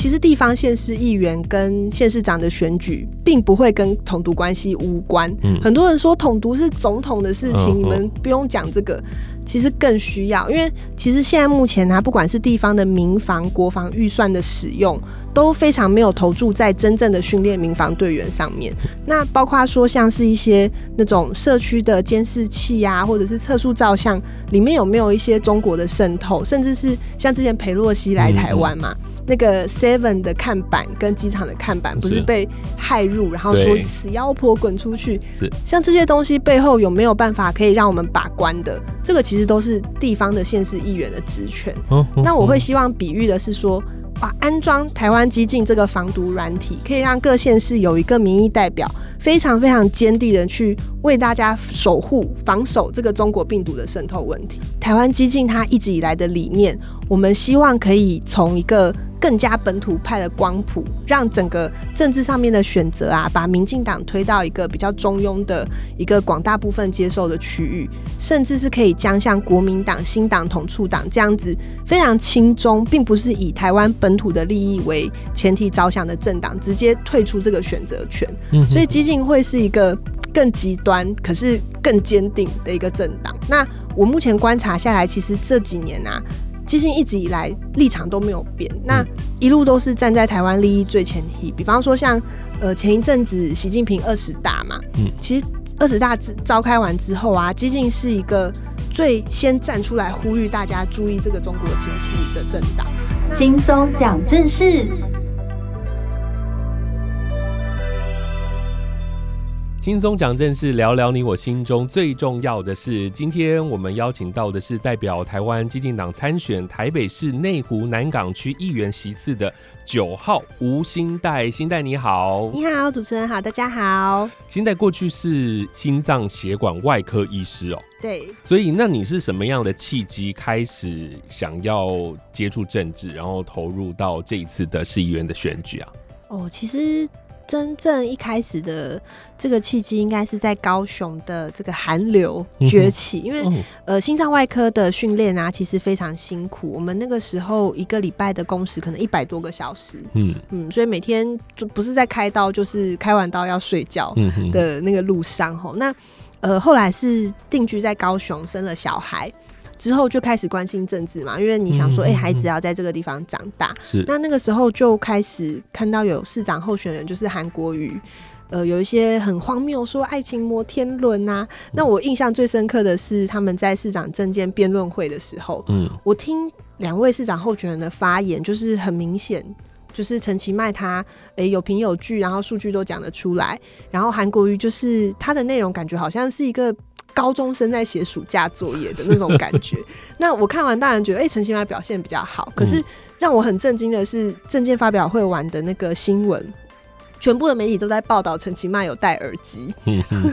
其实地方县市议员跟县市长的选举，并不会跟统独关系无关。嗯，很多人说统独是总统的事情，嗯，你们不用讲这个。其实更需要，因为其实现在目前呢、啊，不管是地方的民防、国防预算的使用，都非常没有投注在真正的训练民防队员上面。那包括说像是一些那种社区的监视器呀、啊，或者是测速照相，里面有没有一些中国的渗透，甚至是像之前裴洛西来台湾嘛。嗯嗯那个 Seven 的看板跟机场的看板不是被害入，然后说死妖婆滚出去。是像这些东西背后有没有办法可以让我们把关的？这个其实都是地方的县市议员的职权。那我会希望比喻的是说，把安装台湾基进这个防毒软体，可以让各县市有一个民意代表，非常非常坚定的去为大家守护、防守这个中国病毒的渗透问题。台湾基进它一直以来的理念，我们希望可以从一个更加本土派的光谱，让整个政治上面的选择啊，把民进党推到一个比较中庸的一个广大部分接受的区域，甚至是可以将像国民党、新党统促党这样子非常亲中，并不是以台湾本土的利益为前提着想的政党，直接退出这个选择权。嗯所以激进会是一个更极端，可是更坚定的一个政党。那我目前观察下来，其实这几年啊。基进一直以来立场都没有变，那一路都是站在台湾利益最前提。比方说像呃前一阵子习近平二十大嘛，嗯，其实二十大召开完之后啊，基进是一个最先站出来呼吁大家注意这个中国情势的政党。轻松讲正事。轻松讲正事，聊聊你我心中最重要的事。今天我们邀请到的是代表台湾激进党参选台北市内湖南港区议员席次的九号吴欣岱。欣岱你好，你好，主持人好，大家好。欣岱过去是心脏血管外科医师哦，对，所以那你是什么样的契机开始想要接触政治，然后投入到这一次的市议员的选举啊？哦，其实。真正一开始的这个契机，应该是在高雄的这个寒流崛起，因为呃，心脏外科的训练啊，其实非常辛苦。我们那个时候一个礼拜的工时可能一百多个小时，嗯嗯，所以每天就不是在开刀，就是开完刀要睡觉的那个路上吼。那呃，后来是定居在高雄，生了小孩。之后就开始关心政治嘛，因为你想说，哎、欸，孩子要在这个地方长大，是那那个时候就开始看到有市长候选人，就是韩国瑜，呃，有一些很荒谬，说爱情摩天轮啊。那我印象最深刻的是他们在市长政见辩论会的时候，嗯，我听两位市长候选人的发言，就是很明显，就是陈其迈他，哎、欸，有凭有据，然后数据都讲得出来，然后韩国瑜就是他的内容感觉好像是一个。高中生在写暑假作业的那种感觉，那我看完当然觉得，哎、欸，陈其迈表现比较好。可是让我很震惊的是，证件发表会完的那个新闻，全部的媒体都在报道陈其迈有戴耳机。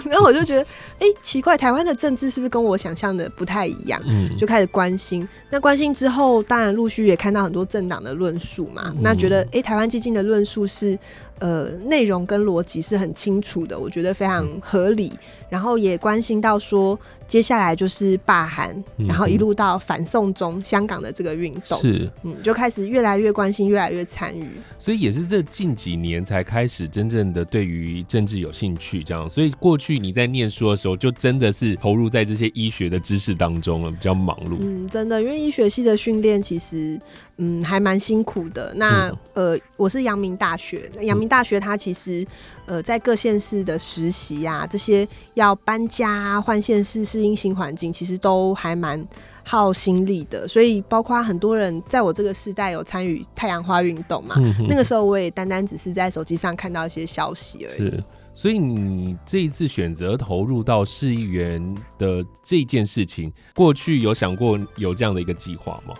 然后我就觉得，哎、欸，奇怪，台湾的政治是不是跟我想象的不太一样？就开始关心。那关心之后，当然陆续也看到很多政党的论述嘛。那觉得，哎、欸，台湾基进的论述是。呃，内容跟逻辑是很清楚的，我觉得非常合理。然后也关心到说，接下来就是罢韩，然后一路到反送中香港的这个运动，是嗯，就开始越来越关心，越来越参与。所以也是这近几年才开始真正的对于政治有兴趣，这样。所以过去你在念书的时候，就真的是投入在这些医学的知识当中了，比较忙碌。嗯，真的，因为医学系的训练其实。嗯，还蛮辛苦的。那呃，我是阳明大学，阳明大学它其实呃，在各县市的实习呀、啊，这些要搬家、啊、换县市、适应新环境，其实都还蛮耗心力的。所以，包括很多人在我这个时代有参与太阳花运动嘛，那个时候我也单单只是在手机上看到一些消息而已。是，所以你这一次选择投入到市议员的这件事情，过去有想过有这样的一个计划吗？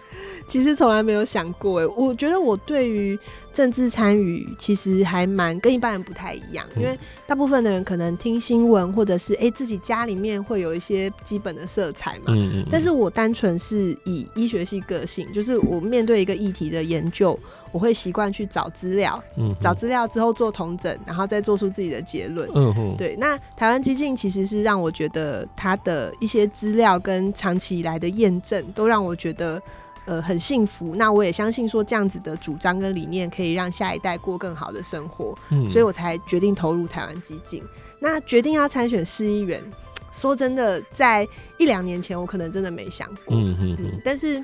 其实从来没有想过哎，我觉得我对于政治参与其实还蛮跟一般人不太一样，因为大部分的人可能听新闻或者是诶自己家里面会有一些基本的色彩嘛，但是我单纯是以医学系个性，就是我面对一个议题的研究，我会习惯去找资料，找资料之后做同整，然后再做出自己的结论。对，那台湾基进其实是让我觉得他的一些资料跟长期以来的验证，都让我觉得。呃很幸福。那我也相信说这样子的主张跟理念可以让下一代过更好的生活，嗯，所以我才决定投入台湾基进。那决定要参选市议员，说真的，在一两年前我可能真的没想过，嗯嗯嗯，但是。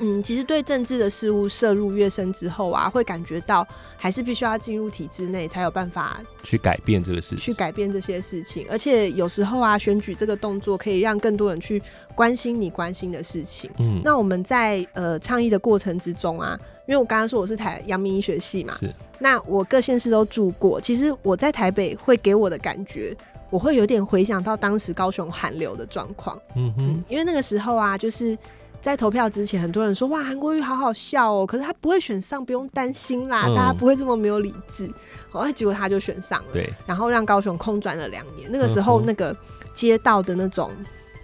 嗯，其实对政治的事物摄入越深之后啊，会感觉到还是必须要进入体制内才有办法去改变这个事情，去改变这些事情。而且有时候啊，选举这个动作可以让更多人去关心你关心的事情。嗯，那我们在呃倡议的过程之中啊，因为我刚刚说我是台阳明医学系嘛，是。那我各县市都住过，其实我在台北会给我的感觉，我会有点回想到当时高雄寒流的状况。嗯哼嗯，因为那个时候啊，就是。在投票之前，很多人说哇，韩国瑜好好笑哦，可是他不会选上，不用担心啦，大家不会这么没有理智。哦，结果他就选上了，对，然后让高雄空转了两年。那个时候，那个街道的那种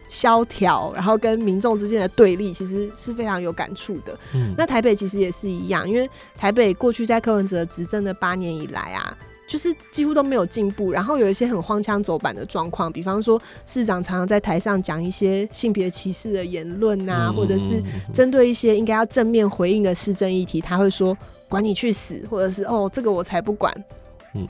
萧条，然后跟民众之间的对立，其实是非常有感触的。那台北其实也是一样，因为台北过去在柯文哲执政的八年以来啊。就是几乎都没有进步，然后有一些很荒腔走板的状况，比方说市长常常在台上讲一些性别歧视的言论啊，或者是针对一些应该要正面回应的市政议题，他会说“管你去死”，或者是“哦，这个我才不管”。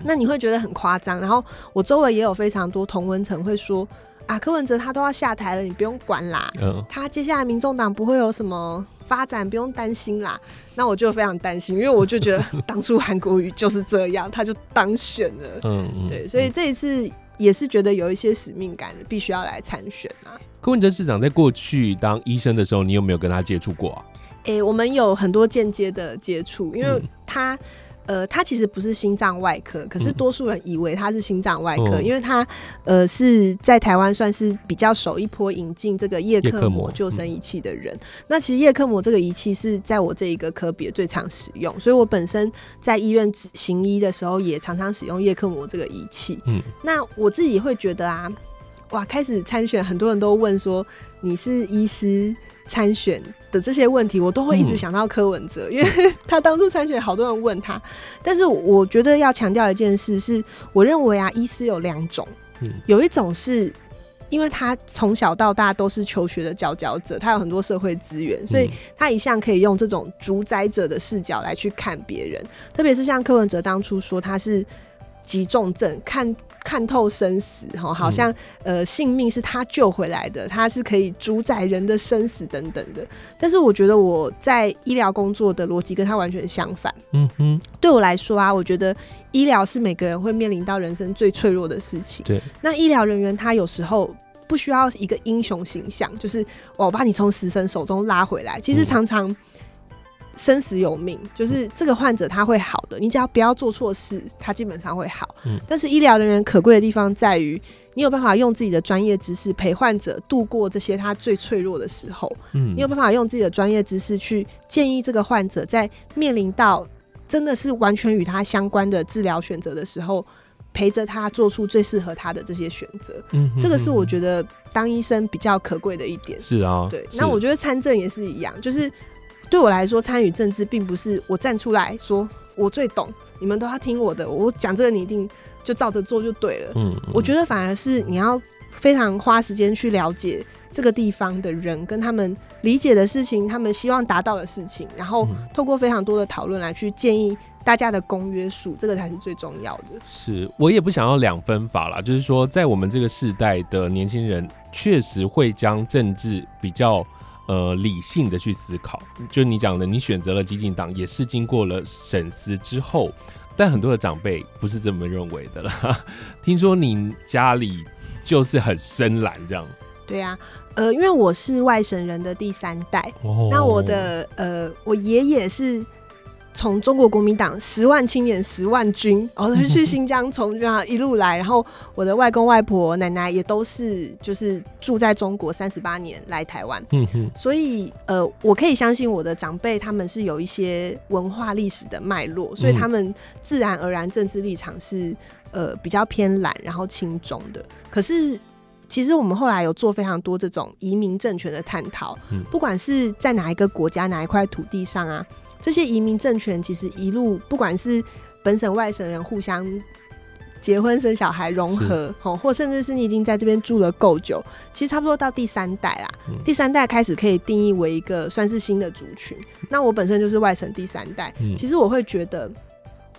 那你会觉得很夸张。然后我周围也有非常多同文层会说：“啊，柯文哲他都要下台了，你不用管啦，他接下来民众党不会有什么。”发展不用担心啦，那我就非常担心，因为我就觉得当初韩国瑜就是这样，他就当选了。嗯，对，所以这一次也是觉得有一些使命感，必须要来参选啊。柯文哲市长在过去当医生的时候，你有没有跟他接触过啊？诶、欸，我们有很多间接的接触，因为他。嗯呃，他其实不是心脏外科，可是多数人以为他是心脏外科，嗯、因为他呃是在台湾算是比较首一波引进这个叶克膜救生仪器的人。嗯、那其实叶克膜这个仪器是在我这一个科别最常使用，所以我本身在医院行医的时候也常常使用叶克膜这个仪器。嗯，那我自己会觉得啊，哇，开始参选，很多人都问说你是医师。参选的这些问题，我都会一直想到柯文哲，嗯、因为 他当初参选，好多人问他。但是我觉得要强调一件事是，我认为啊，医师有两种，嗯、有一种是因为他从小到大都是求学的佼佼者，他有很多社会资源，所以他一向可以用这种主宰者的视角来去看别人。特别是像柯文哲当初说他是急重症，看。看透生死，哈，好像呃，性命是他救回来的，他是可以主宰人的生死等等的。但是我觉得我在医疗工作的逻辑跟他完全相反。嗯哼，对我来说啊，我觉得医疗是每个人会面临到人生最脆弱的事情。对，那医疗人员他有时候不需要一个英雄形象，就是我把你从死神手中拉回来。其实常常。生死有命，就是这个患者他会好的，你只要不要做错事，他基本上会好。嗯、但是医疗人员可贵的地方在于，你有办法用自己的专业知识陪患者度过这些他最脆弱的时候。嗯，你有办法用自己的专业知识去建议这个患者，在面临到真的是完全与他相关的治疗选择的时候，陪着他做出最适合他的这些选择。嗯，这个是我觉得当医生比较可贵的一点。是啊，对。那我觉得参政也是一样，就是。对我来说，参与政治并不是我站出来说我最懂，你们都要听我的，我讲这个你一定就照着做就对了。嗯，嗯，我觉得反而是你要非常花时间去了解这个地方的人，跟他们理解的事情，他们希望达到的事情，然后透过非常多的讨论来去建议大家的公约数，这个才是最重要的。是我也不想要两分法啦，就是说，在我们这个世代的年轻人，确实会将政治比较。呃，理性的去思考，就你讲的，你选择了激进党，也是经过了审思之后，但很多的长辈不是这么认为的啦。听说你家里就是很深蓝这样？对啊，呃，因为我是外省人的第三代，哦、那我的呃，我爷爷是。从中国国民党十万青年十万军，然后 去新疆从军啊一路来，然后我的外公外婆奶奶也都是就是住在中国三十八年来台湾，嗯哼，所以呃，我可以相信我的长辈他们是有一些文化历史的脉络，所以他们自然而然政治立场是呃比较偏蓝然后亲中的。可是其实我们后来有做非常多这种移民政权的探讨，不管是在哪一个国家哪一块土地上啊。这些移民政权其实一路，不管是本省外省人互相结婚生小孩融合，哦，或甚至是你已经在这边住了够久，其实差不多到第三代啦，嗯、第三代开始可以定义为一个算是新的族群。那我本身就是外省第三代，嗯、其实我会觉得，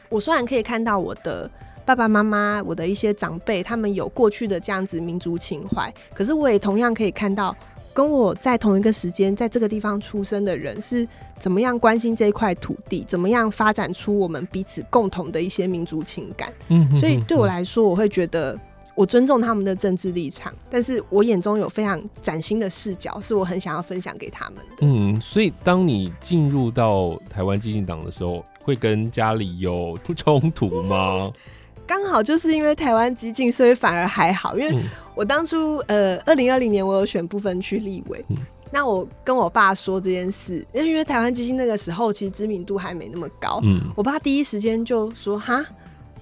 我虽然可以看到我的爸爸妈妈、我的一些长辈，他们有过去的这样子民族情怀，可是我也同样可以看到。跟我在同一个时间在这个地方出生的人是怎么样关心这一块土地，怎么样发展出我们彼此共同的一些民族情感。嗯，所以对我来说，我会觉得我尊重他们的政治立场，但是我眼中有非常崭新的视角，是我很想要分享给他们的。嗯，所以当你进入到台湾激进党的时候，会跟家里有 冲突吗？刚好就是因为台湾激进，所以反而还好。因为我当初呃，二零二零年我有选不分区立委，嗯、那我跟我爸说这件事，因为台湾基金那个时候其实知名度还没那么高，嗯、我爸第一时间就说哈。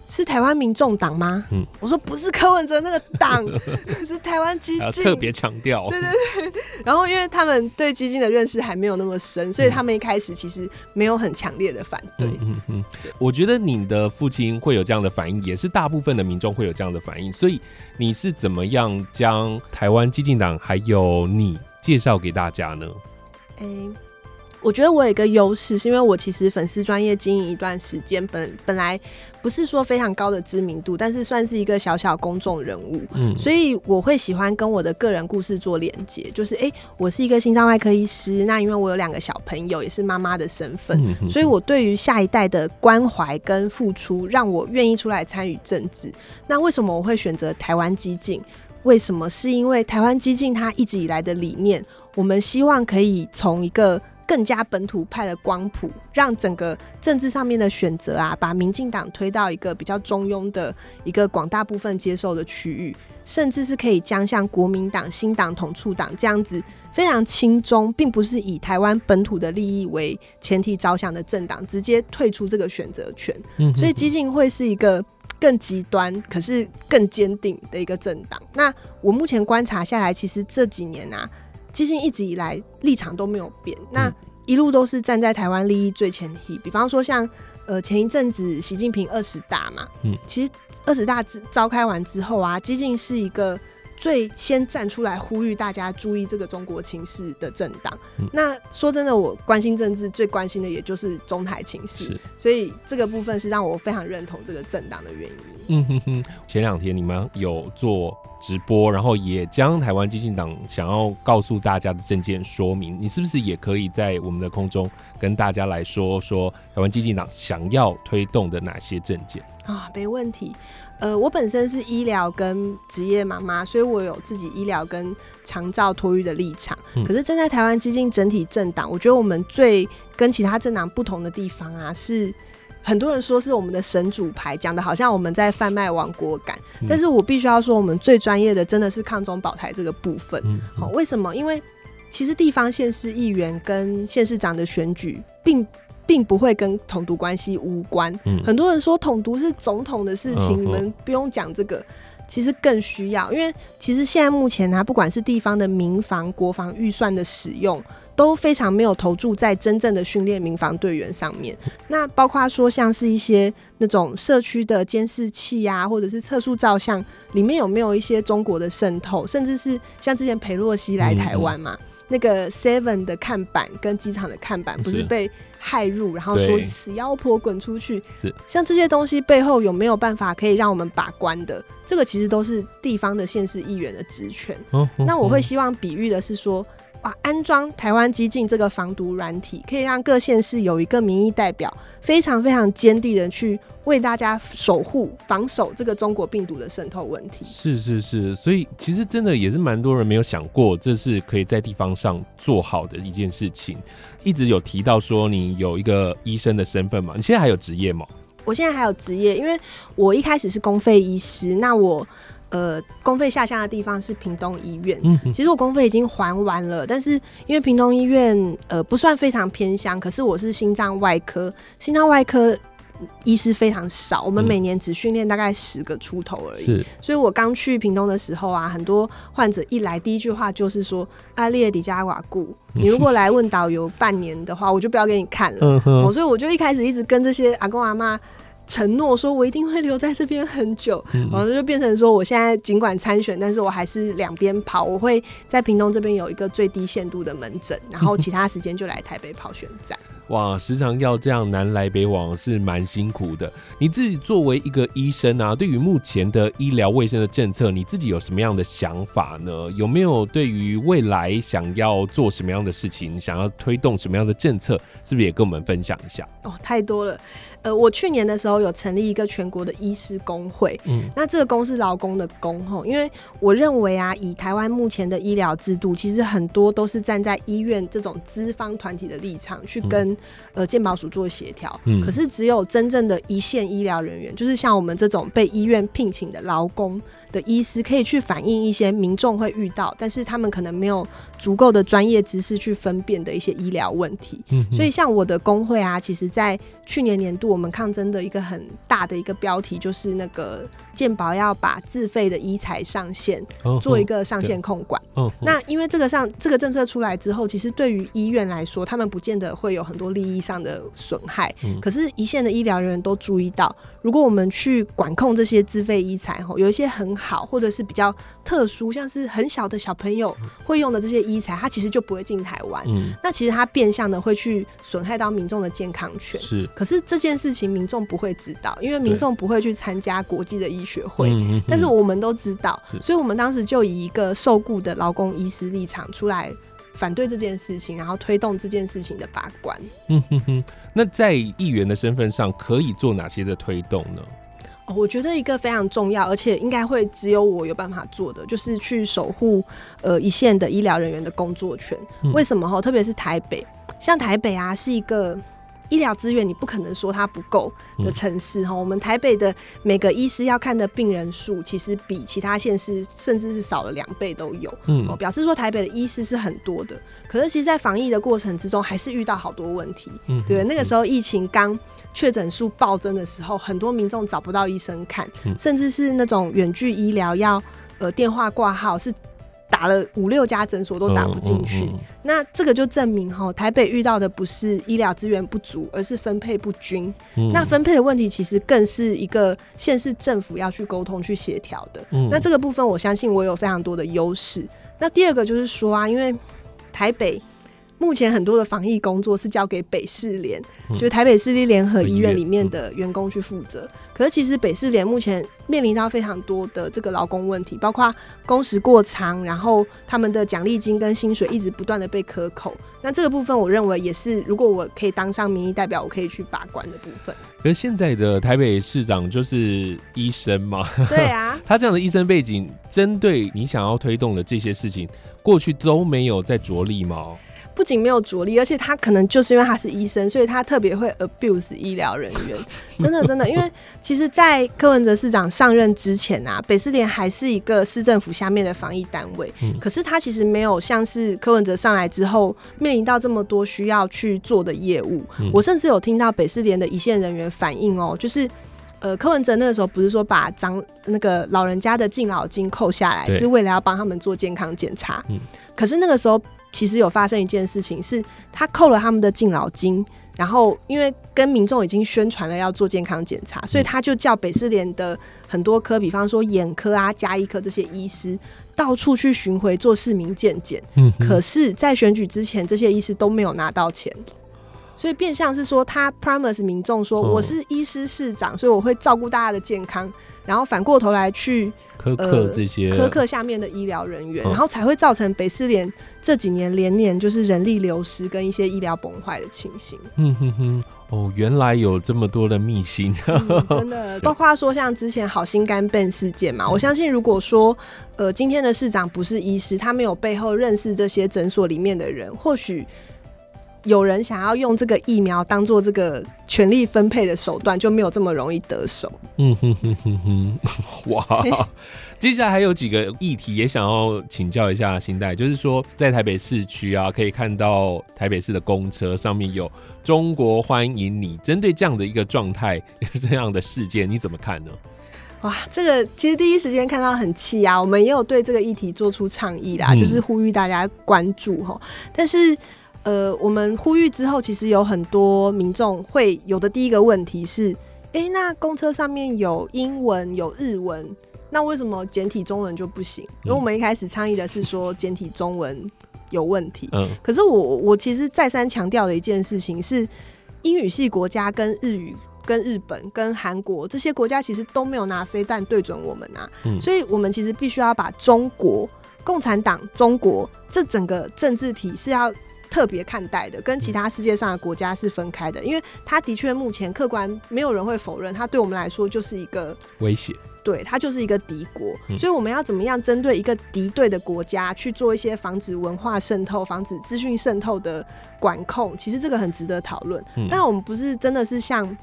是台湾民众党吗？嗯，我说不是柯文哲那个党，是台湾基金。特别强调，对对对。然后因为他们对基金的认识还没有那么深，所以他们一开始其实没有很强烈的反对。嗯嗯，嗯。我觉得你的父亲会有这样的反应，也是大部分的民众会有这样的反应。所以你是怎么样将台湾基进党还有你介绍给大家呢？欸我觉得我有一个优势，是因为我其实粉丝专业经营一段时间，本本来不是说非常高的知名度，但是算是一个小小公众人物，嗯，所以我会喜欢跟我的个人故事做连接，就是哎、欸，我是一个心脏外科医师，那因为我有两个小朋友，也是妈妈的身份，所以我对于下一代的关怀跟付出，让我愿意出来参与政治。那为什么我会选择台湾激进？为什么？是因为台湾激进它一直以来的理念，我们希望可以从一个更加本土派的光谱，让整个政治上面的选择啊，把民进党推到一个比较中庸的一个广大部分接受的区域，甚至是可以将像国民党、新党、统促党这样子非常亲中，并不是以台湾本土的利益为前提着想的政党，直接退出这个选择权。所以基进会是一个更极端，可是更坚定的一个政党。那我目前观察下来，其实这几年啊。基进一直以来立场都没有变，那一路都是站在台湾利益最前提。比方说像呃前一阵子习近平二十大嘛，嗯，其实二十大召开完之后啊，基进是一个。最先站出来呼吁大家注意这个中国情势的政党。嗯、那说真的，我关心政治最关心的也就是中台情势，所以这个部分是让我非常认同这个政党的原因。嗯哼哼，前两天你们有做直播，然后也将台湾激进党想要告诉大家的政见说明，你是不是也可以在我们的空中跟大家来说说台湾激进党想要推动的哪些政见啊？没问题。呃，我本身是医疗跟职业妈妈，所以我有自己医疗跟长照托育的立场。嗯、可是站在台湾基金整体政党，我觉得我们最跟其他政党不同的地方啊，是很多人说是我们的神主牌，讲的好像我们在贩卖亡国感。嗯、但是我必须要说，我们最专业的真的是抗中保台这个部分。好、嗯嗯哦，为什么？因为其实地方县市议员跟县市长的选举并。并不会跟统独关系无关。嗯、很多人说统独是总统的事情，嗯、你们不用讲这个。其实更需要，因为其实现在目前呢、啊，不管是地方的民防、国防预算的使用，都非常没有投注在真正的训练民防队员上面。那包括说像是一些那种社区的监视器呀、啊，或者是测速照相，里面有没有一些中国的渗透，甚至是像之前裴洛西来台湾嘛？那个 Seven 的看板跟机场的看板不是被害入，然后说死妖婆滚出去。是像这些东西背后有没有办法可以让我们把关的？这个其实都是地方的县市议员的职权。那我会希望比喻的是说。啊，安装台湾激进这个防毒软体，可以让各县市有一个民意代表，非常非常坚定的去为大家守护、防守这个中国病毒的渗透问题。是是是，所以其实真的也是蛮多人没有想过，这是可以在地方上做好的一件事情。一直有提到说你有一个医生的身份嘛？你现在还有职业吗？我现在还有职业，因为我一开始是公费医师，那我。呃，公费下乡的地方是屏东医院。嗯，其实我公费已经还完了，但是因为屏东医院呃不算非常偏乡，可是我是心脏外科，心脏外科医师非常少，我们每年只训练大概十个出头而已。是，所以我刚去屏东的时候啊，很多患者一来第一句话就是说：“阿列迪加瓦固，你如果来问导游半年的话，我就不要给你看了。嗯哼”所以我就一开始一直跟这些阿公阿妈。承诺说，我一定会留在这边很久，然后就变成说，我现在尽管参选，但是我还是两边跑。我会在屏东这边有一个最低限度的门诊，然后其他时间就来台北跑选战。哇，时常要这样南来北往是蛮辛苦的。你自己作为一个医生啊，对于目前的医疗卫生的政策，你自己有什么样的想法呢？有没有对于未来想要做什么样的事情，想要推动什么样的政策，是不是也跟我们分享一下？哦，太多了。呃，我去年的时候有成立一个全国的医师工会，嗯，那这个工是劳工的工吼，因为我认为啊，以台湾目前的医疗制度，其实很多都是站在医院这种资方团体的立场去跟、嗯、呃健保署做协调，嗯，可是只有真正的一线医疗人员，就是像我们这种被医院聘请的劳工的医师，可以去反映一些民众会遇到，但是他们可能没有足够的专业知识去分辨的一些医疗问题，嗯，所以像我的工会啊，其实在去年年度。我们抗争的一个很大的一个标题就是那个健保要把自费的医材上线，做一个上线控管。那因为这个上这个政策出来之后，其实对于医院来说，他们不见得会有很多利益上的损害。可是，一线的医疗人员都注意到，如果我们去管控这些自费医材，吼，有一些很好或者是比较特殊，像是很小的小朋友会用的这些医材，它其实就不会进台湾。嗯那其实它变相的会去损害到民众的健康权。是，可是这件事。事情民众不会知道，因为民众不会去参加国际的医学会。但是我们都知道，所以我们当时就以一个受雇的劳工医师立场出来反对这件事情，然后推动这件事情的把关。嗯哼哼，那在议员的身份上可以做哪些的推动呢？哦，我觉得一个非常重要，而且应该会只有我有办法做的，就是去守护呃一线的医疗人员的工作权。为什么？哈，特别是台北，像台北啊，是一个。医疗资源你不可能说它不够的城市哈，嗯、我们台北的每个医师要看的病人数，其实比其他县市甚至是少了两倍都有。嗯，表示说台北的医师是很多的，可是其实，在防疫的过程之中，还是遇到好多问题。嗯，对，那个时候疫情刚确诊数暴增的时候，很多民众找不到医生看，嗯、甚至是那种远距医疗要呃电话挂号是。打了五六家诊所都打不进去，嗯嗯嗯、那这个就证明哈，台北遇到的不是医疗资源不足，而是分配不均。嗯、那分配的问题其实更是一个县市政府要去沟通、去协调的。嗯、那这个部分，我相信我有非常多的优势。那第二个就是说啊，因为台北。目前很多的防疫工作是交给北市联，嗯、就是台北市立联合医院里面的员工去负责。嗯、可是其实北市联目前面临到非常多的这个劳工问题，包括工时过长，然后他们的奖励金跟薪水一直不断的被克扣。那这个部分，我认为也是，如果我可以当上民意代表，我可以去把关的部分。可是现在的台北市长就是医生嘛？对啊，他这样的医生背景，针对你想要推动的这些事情，过去都没有在着力吗？不仅没有着力，而且他可能就是因为他是医生，所以他特别会 abuse 医疗人员。真的，真的，因为其实，在柯文哲市长上任之前啊，北市联还是一个市政府下面的防疫单位。嗯、可是他其实没有像是柯文哲上来之后，面临到这么多需要去做的业务。嗯、我甚至有听到北市联的一线人员反映哦，就是呃，柯文哲那个时候不是说把长那个老人家的敬老金扣下来，是为了要帮他们做健康检查。嗯、可是那个时候。其实有发生一件事情，是他扣了他们的敬老金，然后因为跟民众已经宣传了要做健康检查，所以他就叫北市联的很多科，比方说眼科啊、加医科这些医师，到处去巡回做市民健检。嗯，可是，在选举之前，这些医师都没有拿到钱。所以变相是说，他 promise 民众说，我是医师市长，哦、所以我会照顾大家的健康，然后反过头来去苛刻这些苛刻下面的医疗人员，哦、然后才会造成北市联这几年连年就是人力流失跟一些医疗崩坏的情形。嗯哼哼，哦，原来有这么多的秘辛，嗯、真的，包括说像之前好心肝病事件嘛，我相信如果说呃今天的市长不是医师，他没有背后认识这些诊所里面的人，或许。有人想要用这个疫苗当做这个权力分配的手段，就没有这么容易得手。嗯哼哼哼哼，哇！接下来还有几个议题也想要请教一下新代，就是说在台北市区啊，可以看到台北市的公车上面有“中国欢迎你”。针对这样的一个状态、这样的事件，你怎么看呢？哇，这个其实第一时间看到很气啊，我们也有对这个议题做出倡议啦，就是呼吁大家关注哈。但是。呃，我们呼吁之后，其实有很多民众会有的第一个问题是：诶、哎、欸，那公车上面有英文有日文，那为什么简体中文就不行？因为我们一开始倡议的是说简体中文有问题。嗯，可是我我其实再三强调的一件事情是，英语系国家跟日语。跟日本、跟韩国这些国家其实都没有拿飞弹对准我们啊，嗯、所以我们其实必须要把中国共产党、中国这整个政治体是要特别看待的，跟其他世界上的国家是分开的，因为他的确目前客观没有人会否认，他对我们来说就是一个威胁，对，他就是一个敌国，嗯、所以我们要怎么样针对一个敌对的国家去做一些防止文化渗透、防止资讯渗透的管控，其实这个很值得讨论。嗯、但我们不是真的是像。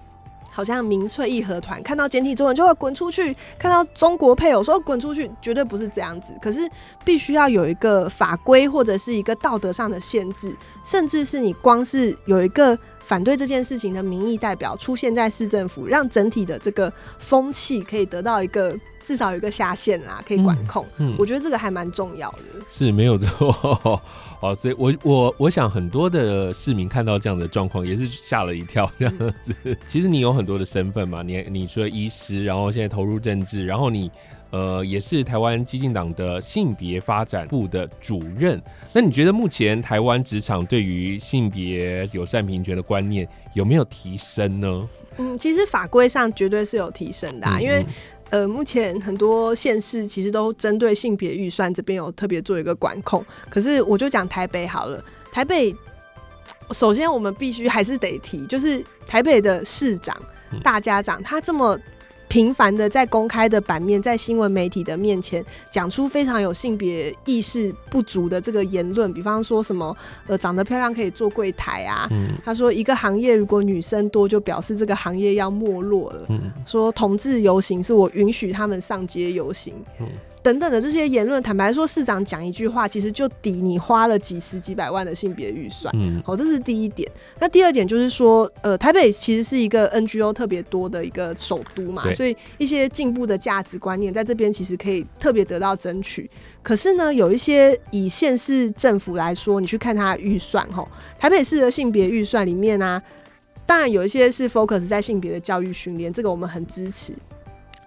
好像民粹义和团看到简体中文就会滚出去，看到中国配偶说滚出去，绝对不是这样子。可是必须要有一个法规或者是一个道德上的限制，甚至是你光是有一个反对这件事情的民意代表出现在市政府，让整体的这个风气可以得到一个至少有一个下限啦，可以管控。嗯，嗯，我觉得这个还蛮重要的。是 没有错。哦，所以我我我想很多的市民看到这样的状况也是吓了一跳，这样子。嗯、其实你有很多的身份嘛，你你除了医师，然后现在投入政治，然后你呃也是台湾激进党的性别发展部的主任。那你觉得目前台湾职场对于性别友善平权的观念有没有提升呢？嗯，其实法规上绝对是有提升的，啊，因为。呃，目前很多县市其实都针对性别预算这边有特别做一个管控，可是我就讲台北好了。台北首先我们必须还是得提，就是台北的市长大家长他这么。频繁的在公开的版面，在新闻媒体的面前讲出非常有性别意识不足的这个言论，比方说什么呃长得漂亮可以做柜台啊，嗯、他说一个行业如果女生多，就表示这个行业要没落了。嗯、说同志游行是我允许他们上街游行。嗯等等的这些言论，坦白说，市长讲一句话，其实就抵你花了几十几百万的性别预算。嗯，好，这是第一点。那第二点就是说，呃，台北其实是一个 NGO 特别多的一个首都嘛，所以一些进步的价值观念在这边其实可以特别得到争取。可是呢，有一些以县市政府来说，你去看它的预算，吼，台北市的性别预算里面呢、啊，当然有一些是 focus 在性别的教育训练，这个我们很支持。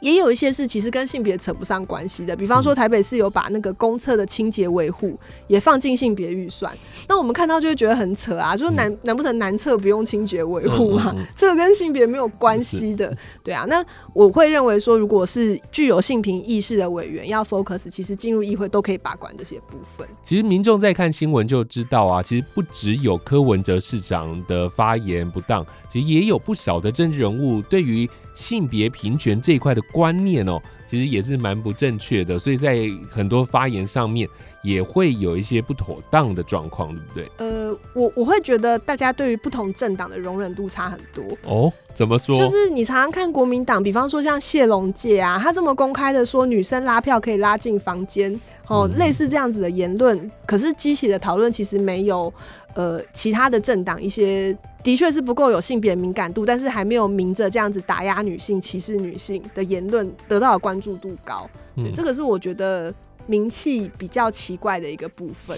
也有一些是其实跟性别扯不上关系的，比方说台北市有把那个公厕的清洁维护也放进性别预算，那我们看到就会觉得很扯啊，就是难难不成男厕不用清洁维护吗？这个跟性别没有关系的，对啊。那我会认为说，如果是具有性平意识的委员要 focus，其实进入议会都可以把关这些部分。其实民众在看新闻就知道啊，其实不只有柯文哲市长的发言不当，其实也有不少的政治人物对于性别平权这一块的观念哦，其实也是蛮不正确的，所以在很多发言上面也会有一些不妥当的状况，对不对？呃，我我会觉得大家对于不同政党的容忍度差很多哦。怎么说？就是你常常看国民党，比方说像谢龙介啊，他这么公开的说女生拉票可以拉进房间哦，嗯、类似这样子的言论，可是激起的讨论其实没有呃其他的政党一些。的确是不够有性别敏感度，但是还没有明着这样子打压女性、歧视女性的言论得到的关注度高。对，嗯、这个是我觉得名气比较奇怪的一个部分。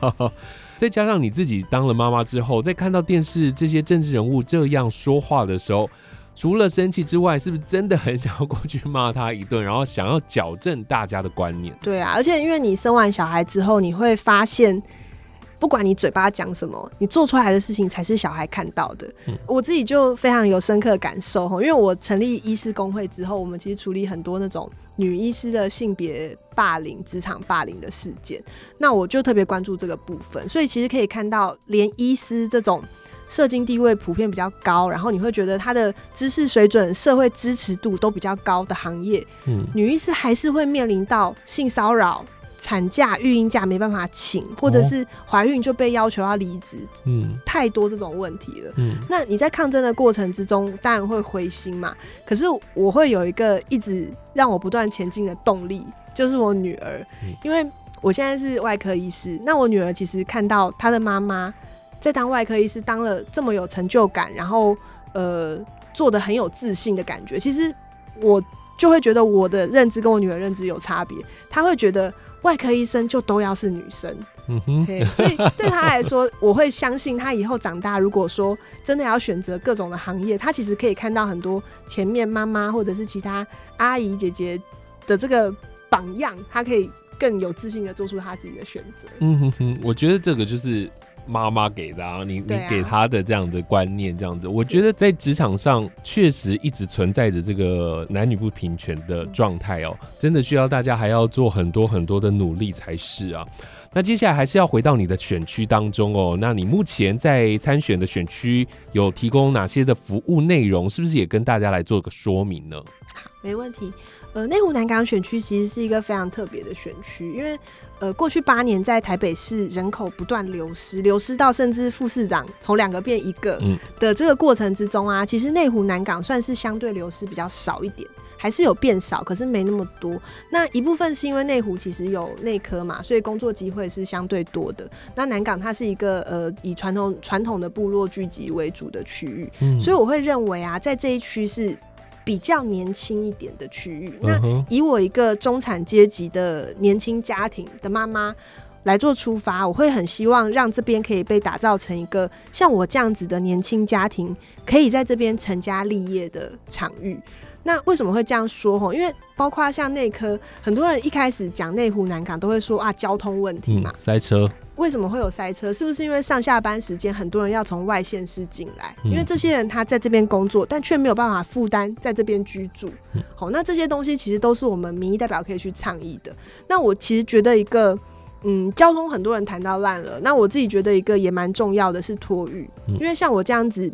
再加上你自己当了妈妈之后，在看到电视这些政治人物这样说话的时候，除了生气之外，是不是真的很想要过去骂他一顿，然后想要矫正大家的观念？对啊，而且因为你生完小孩之后，你会发现。不管你嘴巴讲什么，你做出来的事情才是小孩看到的。嗯、我自己就非常有深刻感受，因为我成立医师工会之后，我们其实处理很多那种女医师的性别霸凌、职场霸凌的事件。那我就特别关注这个部分，所以其实可以看到，连医师这种社经地位普遍比较高，然后你会觉得他的知识水准、社会支持度都比较高的行业，嗯、女医师还是会面临到性骚扰。产假、育婴假没办法请，或者是怀孕就被要求要离职，嗯，太多这种问题了。嗯，那你在抗争的过程之中，当然会灰心嘛。可是我会有一个一直让我不断前进的动力，就是我女儿，因为我现在是外科医师。那我女儿其实看到她的妈妈在当外科医师当了这么有成就感，然后呃做的很有自信的感觉，其实我就会觉得我的认知跟我女儿认知有差别。她会觉得。外科医生就都要是女生，嗯哼，所以对他来说，我会相信他以后长大，如果说真的要选择各种的行业，他其实可以看到很多前面妈妈或者是其他阿姨姐姐的这个榜样，他可以更有自信的做出他自己的选择。嗯哼哼，我觉得这个就是。妈妈给的啊，你你给他的这样的观念，这样子，我觉得在职场上确实一直存在着这个男女不平权的状态哦，真的需要大家还要做很多很多的努力才是啊。那接下来还是要回到你的选区当中哦，那你目前在参选的选区有提供哪些的服务内容？是不是也跟大家来做个说明呢？好，没问题。呃，内湖南港选区其实是一个非常特别的选区，因为呃，过去八年在台北市人口不断流失，流失到甚至副市长从两个变一个的这个过程之中啊，其实内湖南港算是相对流失比较少一点，还是有变少，可是没那么多。那一部分是因为内湖其实有内科嘛，所以工作机会是相对多的。那南港它是一个呃以传统传统的部落聚集为主的区域，所以我会认为啊，在这一区是。比较年轻一点的区域，那以我一个中产阶级的年轻家庭的妈妈来做出发，我会很希望让这边可以被打造成一个像我这样子的年轻家庭可以在这边成家立业的场域。那为什么会这样说？吼，因为包括像内科，很多人一开始讲内湖南港都会说啊，交通问题嘛，嗯，塞车。为什么会有塞车？是不是因为上下班时间很多人要从外县市进来？因为这些人他在这边工作，但却没有办法负担在这边居住。好，那这些东西其实都是我们民意代表可以去倡议的。那我其实觉得一个，嗯，交通很多人谈到烂了。那我自己觉得一个也蛮重要的是托育，因为像我这样子。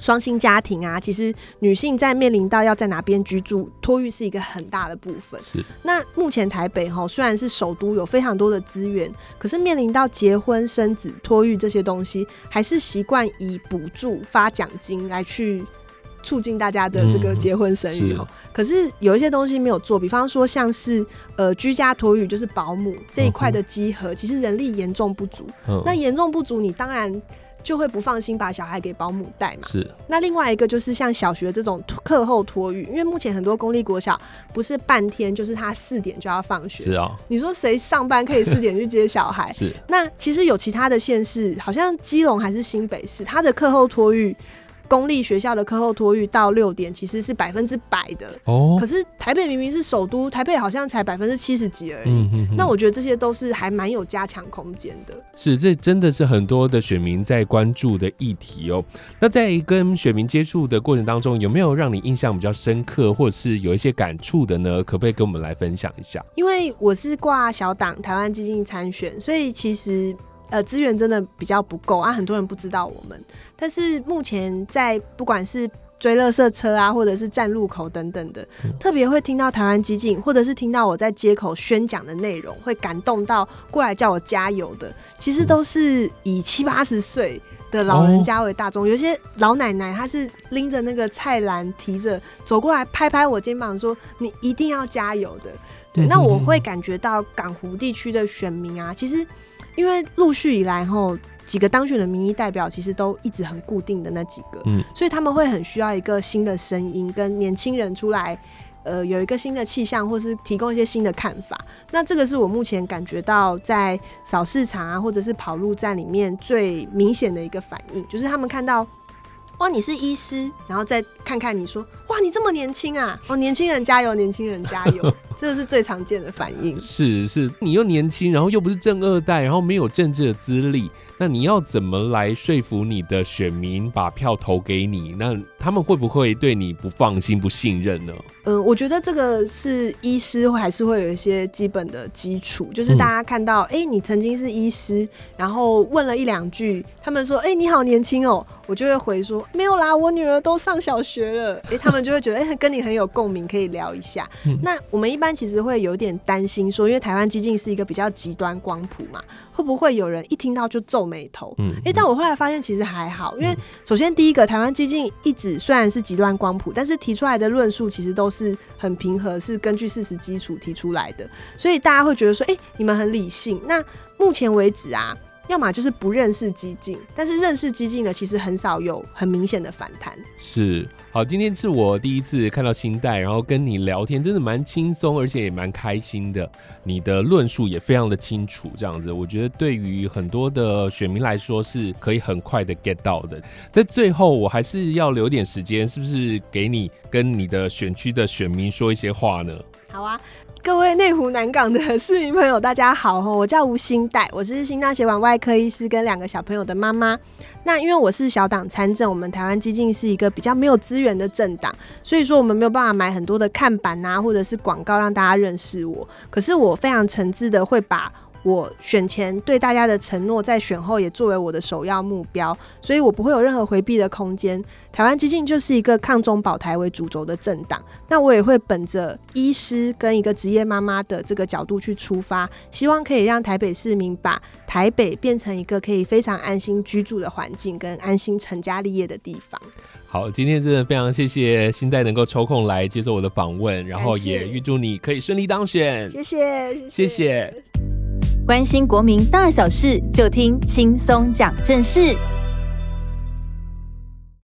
双薪家庭啊，其实女性在面临到要在哪边居住，托育是一个很大的部分。是。那目前台北哈虽然是首都，有非常多的资源，可是面临到结婚生子、托育这些东西，还是习惯以补助发奖金来去促进大家的这个结婚生育。嗯、可是有一些东西没有做，比方说像是呃居家托育，就是保姆这一块的集合，其实人力严重不足。嗯、那严重不足，你当然。就会不放心把小孩给保姆带嘛。是。那另外一个就是像小学这种课后托育，因为目前很多公立国小不是半天，就是他四点就要放学。是啊。你说谁上班可以四点去接小孩？是。那其实有其他的县市，好像基隆还是新北市，他的课后托育。公立学校的课后托育到六点其实是百分之百的哦，可是台北明明是首都，台北好像才百分之七十几而已。嗯、哼哼，那我觉得这些都是还蛮有加强空间的。是，这真的是很多的选民在关注的议题哦。那在跟选民接触的过程当中，有没有让你印象比较深刻，或者是有一些感触的呢？可不可以跟我们来分享一下？因为我是挂小党台湾基金参选，所以其实。呃，资源真的比较不够啊，很多人不知道我们。但是目前在不管是追垃圾车啊，或者是站路口等等的，嗯、特别会听到台湾激进，或者是听到我在街口宣讲的内容，会感动到过来叫我加油的，其实都是以七八十岁的老人家为大众。哦、有些老奶奶她是拎着那个菜篮，提着走过来，拍拍我肩膀说：“你一定要加油的。”对，那我会感觉到港湖地区的选民啊，其实。因为陆续以来吼几个当选的民意代表，其实都一直很固定的那几个，嗯，所以他们会很需要一个新的声音，跟年轻人出来，呃，有一个新的气象，或是提供一些新的看法。那这个是我目前感觉到在扫市场啊，或者是跑路站里面最明显的一个反应，就是他们看到。哇，你是医师，然后再看看你说，哇，你这么年轻啊！哦，年轻人加油，年轻人加油，这个是最常见的反应。是是，你又年轻，然后又不是正二代，然后没有政治的资历。那你要怎么来说服你的选民把票投给你？那他们会不会对你不放心、不信任呢？嗯、呃，我觉得这个是医师还是会有一些基本的基础，就是大家看到，哎、嗯欸，你曾经是医师，然后问了一两句，他们说，哎、欸，你好年轻哦，我就会回说，没有啦，我女儿都上小学了。哎、欸，他们就会觉得，哎、欸，跟你很有共鸣，可以聊一下。嗯、那我们一般其实会有点担心，说，因为台湾基进是一个比较极端光谱嘛，会不会有人一听到就皱眉头？嗯，哎、欸，但我后来发现其实还好，因为首先第一个，台湾基进一直虽然是极端光谱，但是提出来的论述其实都是很平和，是根据事实基础提出来的，所以大家会觉得说，哎、你们很理性。那目前为止啊，要么就是不认识激进，但是认识激进的其实很少有很明显的反弹。是。好，今天是我第一次看到新代，然后跟你聊天，真的蛮轻松，而且也蛮开心的。你的论述也非常的清楚，这样子，我觉得对于很多的选民来说是可以很快的 get 到的。在最后，我还是要留点时间，是不是给你跟你的选区的选民说一些话呢？好啊。各位内湖南港的市民朋友，大家好，我叫吴欣岱，我是心脏血管外科医师，跟两个小朋友的妈妈。那因为我是小党参政，我们台湾基进是一个比较没有资源的政党，所以说我们没有办法买很多的看板啊，或者是广告让大家认识我。可是我非常诚挚的会把。我选前对大家的承诺，在选后也作为我的首要目标，所以我不会有任何回避的空间。台湾激进就是一个抗中保台为主轴的政党，那我也会本着医师跟一个职业妈妈的这个角度去出发，希望可以让台北市民把台北变成一个可以非常安心居住的环境，跟安心成家立业的地方。好，今天真的非常谢谢新代能够抽空来接受我的访问，然后也预祝你可以顺利当选。谢谢，谢谢。谢谢关心国民大小事，就听轻松讲正事。